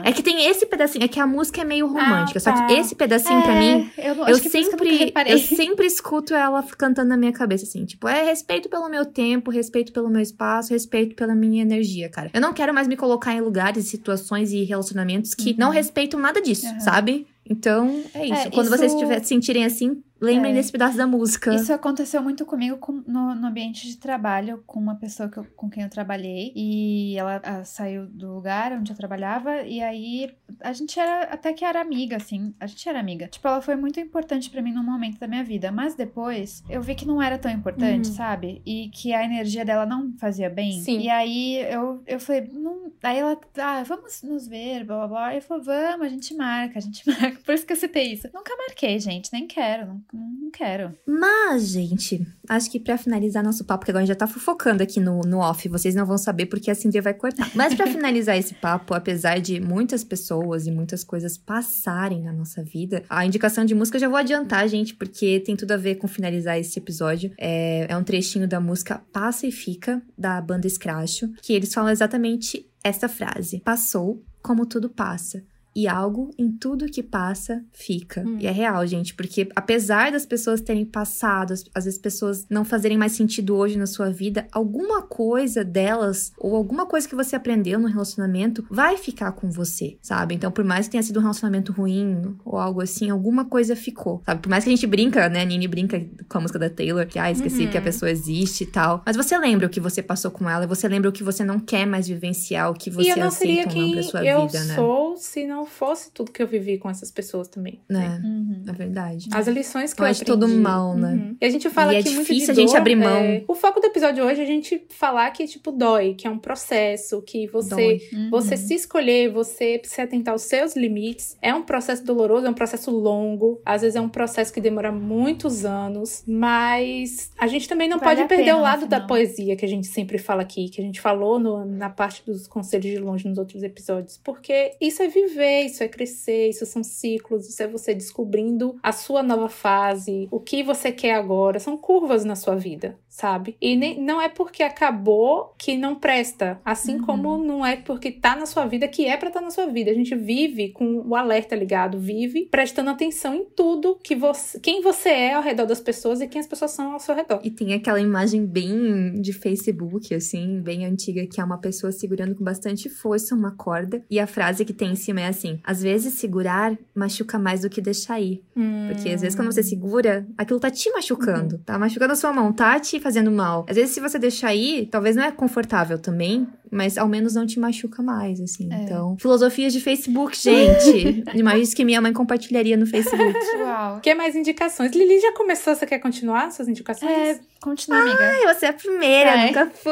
É que tem esse pedacinho, é que a música é meio romântica, só que tá. esse pedacinho pra mim eu, eu eu sempre, reparei. eu sempre escuto ela cantando na minha cabeça, assim, tipo, é respeito pelo meu tempo, respeito pelo meu espaço, respeito pela minha energia, cara. Eu não quero mais me colocar em lugares, situações e relacionamentos que Uhum. não respeitam nada disso, Uhum. sabe? Então, é isso. É, Quando isso- vocês tiver, sentirem assim, lembrem É. desse pedaço da música. Isso aconteceu muito comigo com- no, no ambiente de trabalho com uma pessoa que eu- com quem eu trabalhei. E ela ah, saiu do lugar onde eu trabalhava. E aí a gente era até que era amiga, assim. A gente era amiga. Tipo, ela foi muito importante pra mim num momento da minha vida. Mas depois eu vi que não era tão importante, Uhum. sabe? E que a energia dela não fazia bem. Sim. E aí eu, eu falei, não. Aí ela, ah, vamos nos ver, blá blá blá. E eu falei, vamos, a gente marca, a gente marca. Por isso que eu citei isso. Nunca marquei, gente, nem quero, não, não quero. Mas, gente, acho que pra finalizar nosso papo, porque agora a gente já tá fofocando aqui no, no off, vocês não vão saber porque a Cindy vai cortar. Mas pra finalizar esse papo, apesar de muitas pessoas e muitas coisas passarem na nossa vida, a indicação de música eu já vou adiantar, gente, porque tem tudo a ver com finalizar esse episódio. É, é um trechinho da música Passa e Fica, da banda Scratcho, que eles falam exatamente essa frase: Passou como tudo passa. E algo em tudo que passa fica. Hum. E é real, gente, porque apesar das pessoas terem passado, às vezes pessoas não fazerem mais sentido hoje na sua vida, alguma coisa delas ou alguma coisa que você aprendeu no relacionamento vai ficar com você, sabe? Então, por mais que tenha sido um relacionamento ruim ou algo assim, alguma coisa ficou, sabe? Por mais que a gente brinca, né? A Nini brinca com a música da Taylor, que ah, esqueci Uhum. que a pessoa existe e tal. Mas você lembra o que você passou com ela, você lembra o que você não quer mais vivenciar, o que você aceita ou não pra sua eu vida, né? Se não fosse tudo que eu vivi com essas pessoas também. Né? Uhum. É verdade. As lições que Não eu é de aprendi. todo mal, né? Uhum. E a gente fala E é muito de difícil a gente dor, abrir mão. é, O foco do episódio hoje é a gente falar que, tipo, dói, que é um processo, que você. Uhum. Você se escolher, você se atentar aos seus limites. É um processo doloroso, é um processo longo. Às vezes é um processo que demora muitos anos. Mas a gente também não Vale pode perder pena o lado da poesia que a gente sempre fala aqui, que a gente falou no- na parte dos conselhos de longe nos outros episódios. Porque isso é viver, isso é crescer, isso são ciclos, isso é você descobrindo a sua nova fase, o que você quer agora. São curvas na sua vida, sabe? E nem, não é porque acabou que não presta. Assim Uhum. como não é porque tá na sua vida que é pra estar na sua vida. A gente vive com o alerta ligado, vive prestando atenção em tudo que você, quem você é ao redor das pessoas e quem as pessoas são ao seu redor. E tem aquela imagem bem de Facebook, assim, bem antiga, que é uma pessoa segurando com bastante força uma corda. E a frase que tem em cima é assim: às vezes segurar machuca mais do que deixar ir. Hum. Porque às vezes quando você segura, aquilo tá te machucando, Uhum. tá machucando a sua mão, tá te fazendo mal. Às vezes se você deixar ir, talvez não é confortável também, mas ao menos não te machuca mais, assim. É. Então, filosofias de Facebook, gente. Demais que minha mãe compartilharia no Facebook. Uau. Quer mais indicações? Lili já começou, você quer continuar suas indicações? É, continua, amiga. Ai, você é a primeira, Ai. nunca fui.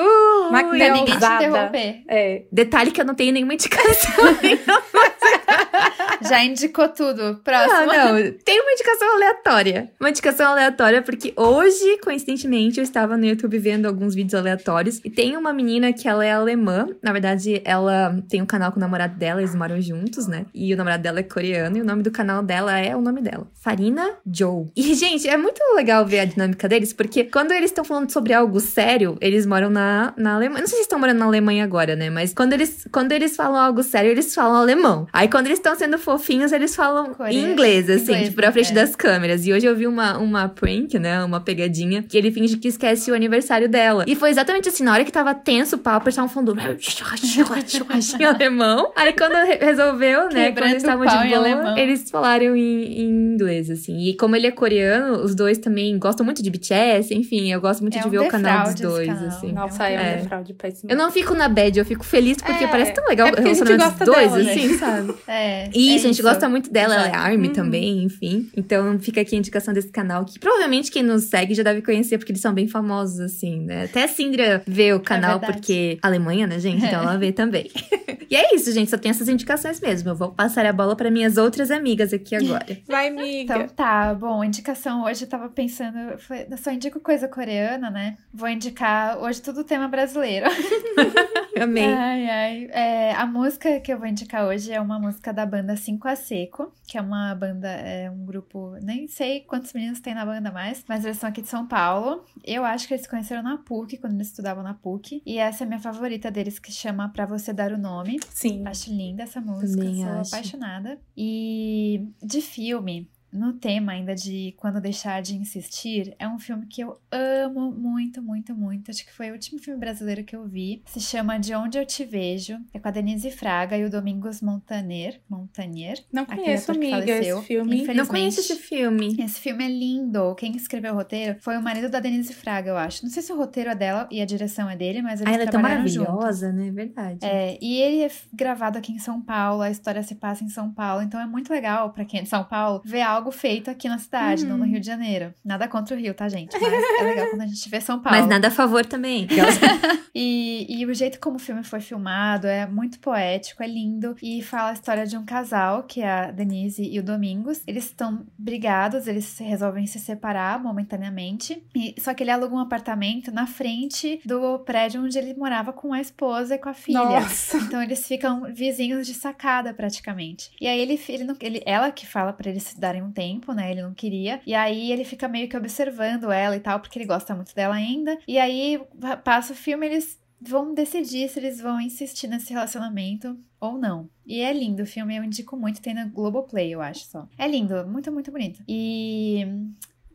Pra ninguém te interromper. É. Detalhe que eu não tenho nenhuma indicação. Já indicou tudo. Não, Próximo. não. Tem uma indicação aleatória. Uma indicação aleatória, porque hoje, coincidentemente, eu estava no YouTube vendo alguns vídeos aleatórios. E tem uma menina que ela é alemã. Na verdade, ela tem um canal com o namorado dela, eles moram juntos, né? E o namorado dela é coreano. E o nome do canal dela é o nome dela: Farina Joe. E, gente, é muito legal ver a dinâmica deles, porque quando eles estão falando sobre algo sério, eles moram na, na Alemanha. Não sei se estão morando na Alemanha agora, né? Mas quando eles, quando eles falam algo sério, eles falam alemão. Aí quando eles estão sendo fofinhos, eles falam Coreano. em inglês, assim, Inglês, tipo, pra frente é. das câmeras. E hoje eu vi uma, uma prank, né? Uma pegadinha, que ele finge que esquece o aniversário dela. E foi exatamente assim, na hora que tava tenso o papo, eles estavam falando em alemão. Aí quando re- resolveu, né? Quebrando Quando eles estavam de boa, eles falaram em, em inglês, assim. E como ele é coreano, os dois também gostam muito de BTS, enfim, eu gosto muito É de um ver o canal dos dois, canal. assim. Nossa, é, É. um defraude péssimo. Eu não fico na bad, eu fico feliz porque É, parece tão legal é o gente relacionamento dos dois, dela, assim, sabe? É, Isso, é a gente gosta muito dela, ela é. Army Uhum. também, enfim. Então fica aqui a indicação desse canal, que provavelmente quem nos segue já deve conhecer, porque eles são bem famosos, assim, né? Até a Sindra vê o canal, verdade. porque Alemanha, né, gente? Então ela vê também. e é isso, gente, só tem essas indicações mesmo. Eu vou passar a bola para minhas outras amigas aqui agora. Vai, amiga. Então tá, bom, indicação hoje eu tava pensando, falei, eu só indico coisa coreana, né? Vou indicar hoje tudo tema brasileiro. Amei. Ai, ai. É, a música que eu vou indicar hoje é uma música da banda 5 a Seco, que é uma banda, é um grupo, nem sei quantos meninos tem na banda mais, mas eles são aqui de São Paulo. Eu acho que eles se conheceram na PUC, quando eles estudavam na PUC. E essa é a minha favorita deles, que chama Pra Você Dar o Nome. Sim. Acho linda essa música, Também sou acho. apaixonada. E de filme, no tema ainda de Quando Deixar de Insistir, é um filme que eu amo muito, muito, muito. Acho que foi o último filme brasileiro que eu vi. Se chama De Onde Eu Te Vejo. É com a Denise Fraga e o Domingos Montaner. Montanier. Não conheço, amiga, faleceu. esse filme. Não conheço esse filme. Esse filme é lindo. Quem escreveu o roteiro foi o marido da Denise Fraga, eu acho. Não sei se o roteiro é dela e a direção é dele, mas eles Ah, ela é tão maravilhosa, né? Verdade. É, e ele é gravado aqui em São Paulo, a história se passa em São Paulo, então é muito legal pra quem é de São Paulo ver algo feito aqui na cidade, não no Uhum. Rio de Janeiro. Nada contra o Rio, tá, gente? Mas é legal quando a gente vê São Paulo. Mas nada a favor também. E, e o jeito como o filme foi filmado é muito poético, é lindo. E fala a história de um casal, que é a Denise e o Domingos. Eles estão brigados, eles resolvem se separar momentaneamente. E, só que ele aluga um apartamento na frente do prédio onde ele morava com a esposa e com a filha. Nossa. Então eles ficam vizinhos de sacada praticamente. E aí ele, ele, ele ela que fala pra eles se darem um tempo, né? Ele não queria. E aí ele fica meio que observando ela e tal, porque ele gosta muito dela ainda. E aí pa- passa o filme, eles vão decidir se eles vão insistir nesse relacionamento ou não. E é lindo o filme, eu indico muito, tem na Globoplay, eu acho só. É lindo, muito, muito bonito. E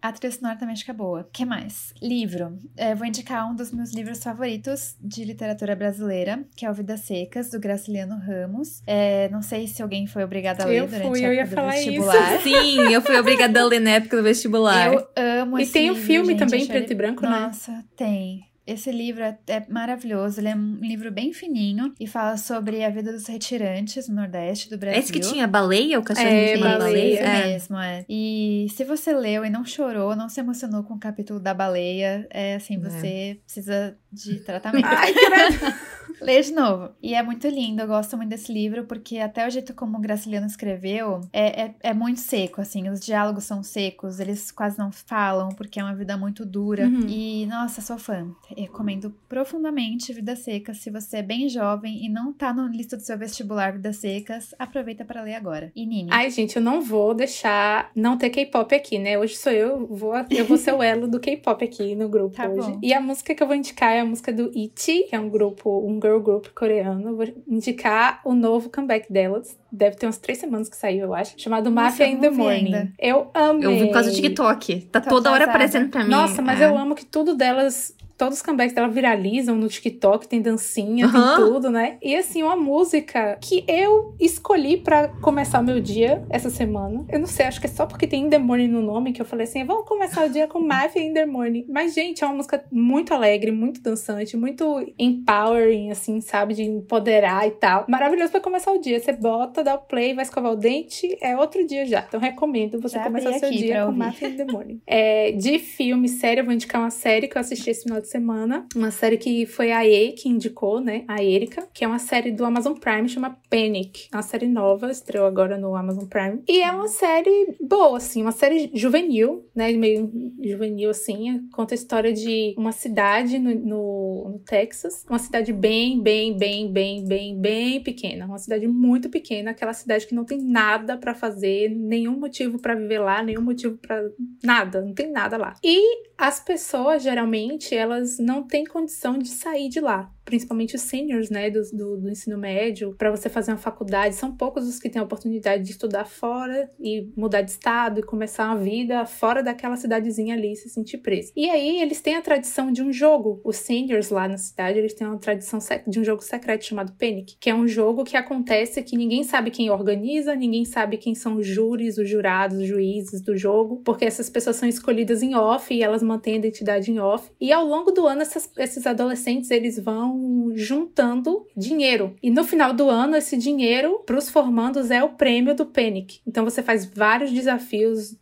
a trilha sonora também acho que é boa. O que mais? Livro. É, vou indicar um dos meus livros favoritos de literatura brasileira, que é o Vidas Secas, do Graciliano Ramos. É, não sei se alguém foi obrigado a ler Eu durante fui, a eu ia época do falar isso. vestibular. Sim, eu fui obrigada a ler na época do vestibular. Eu amo E esse tem o livro, filme gente, também, preto ele- e branco, né? Nossa, tem. Esse livro é, é maravilhoso, ele é um livro bem fininho e fala sobre a vida dos retirantes no Nordeste do Brasil. Esse que tinha baleia, o cachorro É, tinha baleia. Isso É. mesmo, é. E se você leu e não chorou, não se emocionou com o capítulo da baleia, é assim, você precisa de tratamento. Ai. Lê de novo. E é muito lindo, eu gosto muito desse livro, porque até o jeito como o Graciliano escreveu é, é, é muito seco, assim, os diálogos são secos, eles quase não falam, porque é uma vida muito dura. Uhum. E, nossa, sou fã. Recomendo profundamente Vidas Secas. Se você é bem jovem e não tá na lista do seu vestibular Vidas Secas, aproveita para ler agora. E Nini? Ai, gente, eu não vou deixar não ter K-pop aqui, né? Hoje sou eu, vou, eu vou ser o elo do K-pop aqui no grupo Tá hoje. bom. E a música que eu vou indicar é a música do ITZY, que é um grupo, um girl group coreano. Vou indicar o novo comeback delas, deve ter umas três semanas que saiu, eu acho. Chamado Mafia in the Morning. Ainda. Eu amei. Eu vi por causa do TikTok. Tá Tô toda hora aparecendo pra mim. Nossa, mas é. eu amo que tudo delas todos os comebacks dela viralizam no TikTok, tem dancinha, Aham. tem tudo, né? E assim, uma música que eu escolhi pra começar o meu dia essa semana. Eu não sei, acho que é só porque tem In The Morning no nome que eu falei assim, vamos começar o dia com Mafia In The Morning. Mas, gente, é uma música muito alegre, muito dançante, muito empowering, assim, sabe? De empoderar e tal. Maravilhoso pra começar o dia. Você bota, dá o play, vai escovar o dente, é outro dia já. Então, recomendo você Já começar seu dia com. Mafia in the Morning. É, de filme, série, eu vou indicar uma série que eu assisti esse final de semana. Uma série que foi a E que indicou, né? A Erika, que é uma série do Amazon Prime, chama Panic. É uma série nova, estreou agora no Amazon Prime. E é uma série boa, assim, uma série juvenil, né? Meio juvenil, assim. Conta a história de uma cidade no, no, no Texas. Uma cidade bem, bem, bem, bem, bem, bem pequena. Uma cidade muito pequena, aquela cidade que não tem nada pra fazer, nenhum motivo pra viver lá, nenhum motivo pra nada, não tem nada lá. E as pessoas, geralmente, elas não têm condição de sair de lá. Principalmente os seniors, né, do, do, do ensino médio, para você fazer uma faculdade. São poucos os que têm a oportunidade de estudar fora e mudar de estado e começar uma vida fora daquela cidadezinha ali e se sentir preso. E aí, eles têm a tradição de um jogo. Os seniors lá na cidade, eles têm uma tradição de um jogo secreto chamado Panic, que é um jogo que acontece que ninguém sabe quem organiza, ninguém sabe quem são os júris, os jurados, os juízes do jogo, porque essas pessoas são escolhidas em off e elas mantêm a identidade em off. E ao longo do ano, essas- esses adolescentes eles vão juntando dinheiro. E no final do ano, esse dinheiro para os formandos é o prêmio do Panic. Então você faz vários desafios desa-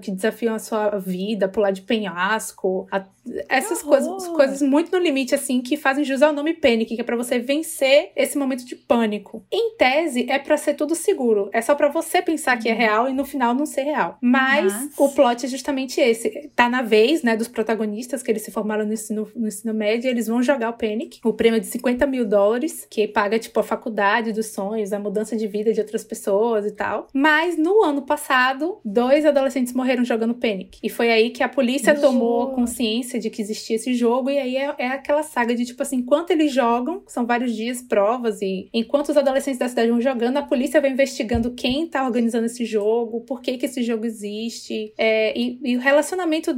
que desafiam a sua vida, pular de penhasco, a- essas coisas, coisas muito no limite, assim, que fazem jus ao nome Panic, que é pra você vencer esse momento de pânico. Em tese, é pra ser tudo seguro. É só pra você pensar que é real e no final não ser real. Mas, Mas- o plot é justamente esse. Tá na vez, né, dos protagonistas, que eles se formaram no ensino, no ensino médio, e eles vão jogar o Panic. O prêmio é de 50 mil dólares, que paga, tipo, a faculdade dos sonhos, a mudança de vida de outras pessoas e tal. Mas, no ano passado, dois adolescentes morreram jogando Panic. E foi aí que a polícia Nossa. tomou consciência de que existia esse jogo, e aí é, é aquela saga de, tipo assim, enquanto eles jogam, são vários dias, provas, e enquanto os adolescentes da cidade vão jogando, a polícia vai investigando quem tá organizando esse jogo, por que que esse jogo existe, é, e, e o relacionamento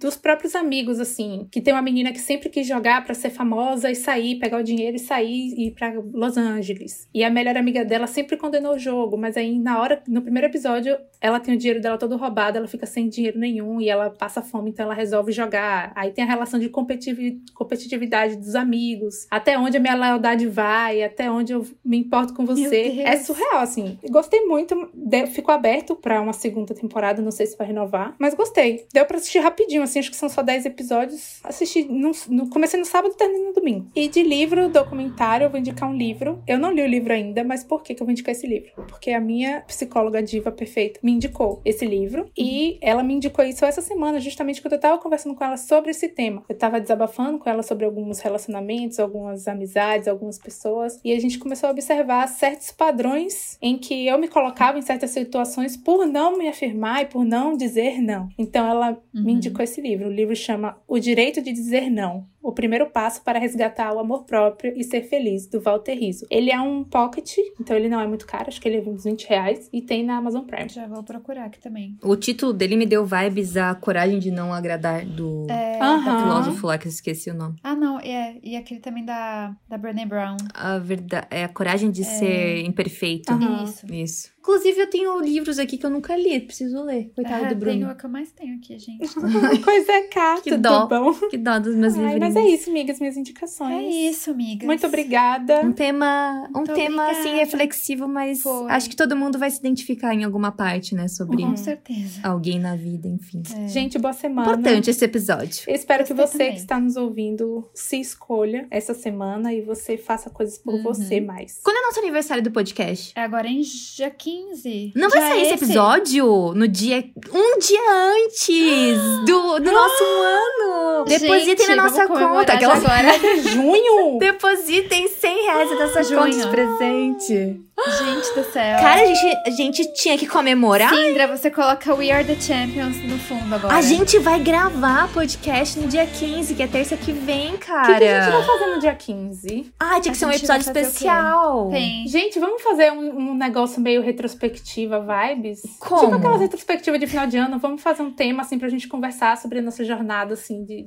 dos próprios amigos, assim, que tem uma menina que sempre quis jogar pra ser famosa e sair, pegar o dinheiro e sair e ir pra Los Angeles. E a melhor amiga dela sempre condenou o jogo, mas aí na hora, no primeiro episódio, ela tem o dinheiro dela todo roubado, ela fica sem dinheiro nenhum e ela passa fome, então ela resolve jogar. Aí tem a relação de competitivi- competitividade dos amigos, até onde a minha lealdade vai, até onde eu me importo com você. É surreal, assim. Gostei muito, ficou aberto pra uma segunda temporada, não sei se vai renovar, mas gostei. Deu pra assistir rapidinho, assim, acho que são só 10 episódios. Assisti, no, no- comecei no sábado e terminei no domingo. E de livro, documentário, eu vou indicar um livro. Eu não li o livro ainda, mas por que, que eu vou indicar esse livro? Porque a minha psicóloga diva perfeita me indicou esse livro e ela me indicou isso essa semana, justamente quando eu tava conversando com ela sobre esse tema. Eu tava desabafando com ela sobre alguns relacionamentos, algumas amizades, algumas pessoas, e a gente começou a observar certos padrões em que eu me colocava em certas situações por não me afirmar e por não dizer não. Então ela me Uhum. indicou esse livro. O livro chama O Direito de Dizer Não. O primeiro passo para resgatar o amor próprio e ser feliz, do Walter Rizzo. Ele é um pocket, então ele não é muito caro, acho que ele é uns 20 reais, e tem na Amazon Prime. Já vou procurar aqui também. O título dele me deu vibes a coragem de não agradar do É, Aham. filósofo lá que eu esqueci o nome. Ah, não, é. E aquele também da, da Brené Brown. A verdade é a coragem de ser imperfeito. Aham. Isso. Isso. Inclusive, eu tenho livros aqui que eu nunca li, preciso ler. Coitado Ah, do Bruno. Tenho o que eu mais tenho aqui, gente. Coisa é cá, Que tudo dó. bom? Que dó dos meus Ai, livrinhos. mas é isso, amigas, minhas indicações. É isso, amigas. Muito obrigada. Um tema, um Muito tema assim reflexivo, mas Foi. acho que todo mundo vai se identificar em alguma parte, né, sobre Com certeza. alguém na vida, enfim. É. Gente, boa semana. Importante esse episódio. Eu espero que Gostei você também. que está nos ouvindo se escolha essa semana e você faça coisas por Uhum. você mais. Quando é nosso aniversário do podcast? É agora em dia 15. Não vai sair é esse episódio no dia. Um dia antes do, do nosso ano! Depositem na nossa conta. já Aquelas... agora. Junho! Depositem 100 reais da sua conta de presente. Gente do céu. Cara, a gente, a gente tinha que comemorar. Sindra, você coloca We Are the Champions no fundo agora. A gente vai gravar podcast no dia 15, que é terça que vem, O cara. que, que a gente vai fazer no dia 15? Ah, tinha que A ser um episódio o especial. Tem. Gente, vamos fazer um, um negócio meio retrospectiva vibes? Como? Tipo aquelas retrospectivas de final de ano. Vamos fazer um tema, assim, pra gente conversar sobre a nossa jornada, assim, de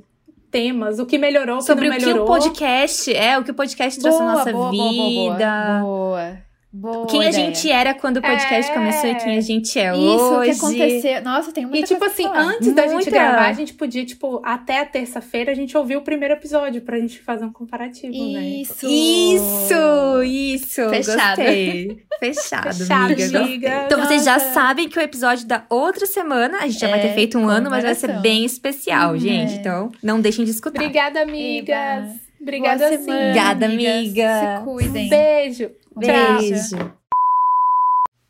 temas. O que melhorou, o que Sobre não o que melhorou. o podcast é, o que o podcast trouxe na nossa boa, boa, boa, vida. boa. Boa. Boa Quem a ideia. gente era quando o podcast É. começou e quem a gente é Isso, hoje. que aconteceu. Nossa, tem muita E, tipo coisa assim, antes da gente Muita. gravar, a gente podia, tipo, até a terça-feira, a gente ouvir o primeiro episódio pra gente fazer um comparativo, né? Isso. Isso, isso. Fechado. Gostei. Fechado, Fechado, amiga. amiga. Então vocês já sabem que o episódio da outra semana, a gente já vai ter É, feito um ano, mas vai ser bem especial, gente. É. Então, não deixem de escutar. Obrigada, amigas. Eba. Obrigada, Boa sim. semana, Obrigada, amiga. Se cuidem. Um beijo. Um Tchau. Beijo.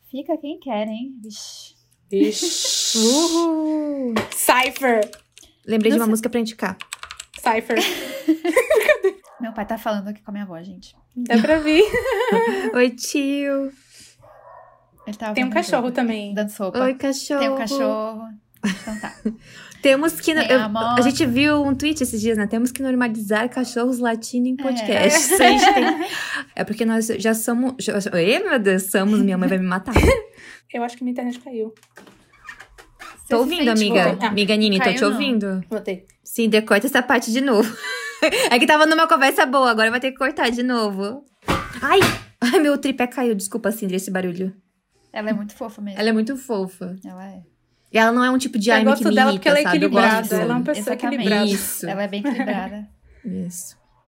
Fica quem quer, hein? Vixe. Uhul. Cypher. Lembrei de Não uma sei- música pra indicar. Cypher. Meu pai tá falando aqui com a minha avó, gente. Dá pra vir. Oi, tio. Ele tava Tem um cachorro jogo, também. Dando sopa. Oi, cachorro. Tem um cachorro. Então tá. Temos que. Eu- a gente viu um tweet esses dias, né? Temos que normalizar cachorros latindo em É. podcast. A gente tem- É porque nós já somos. Já, Ê, meu Deus, somos. Minha mãe vai me matar. Eu acho que minha internet caiu. Você Tô ouvindo, amiga. louca? Amiga Nini, tô te não. ouvindo. Voltei. Sim, decorta essa parte de novo. é que tava numa conversa boa, agora vai ter que cortar de novo. Ai! Ai, meu tripé caiu. Desculpa, Cindy, esse barulho. Ela é muito fofa mesmo. Ela é muito fofa. Ela é. E ela não é um tipo de Eu anime gosto que me dela porque ela é sabe? Equilibrada. Ela é uma pessoa Exatamente. equilibrada. Isso. Ela é bem equilibrada. Isso.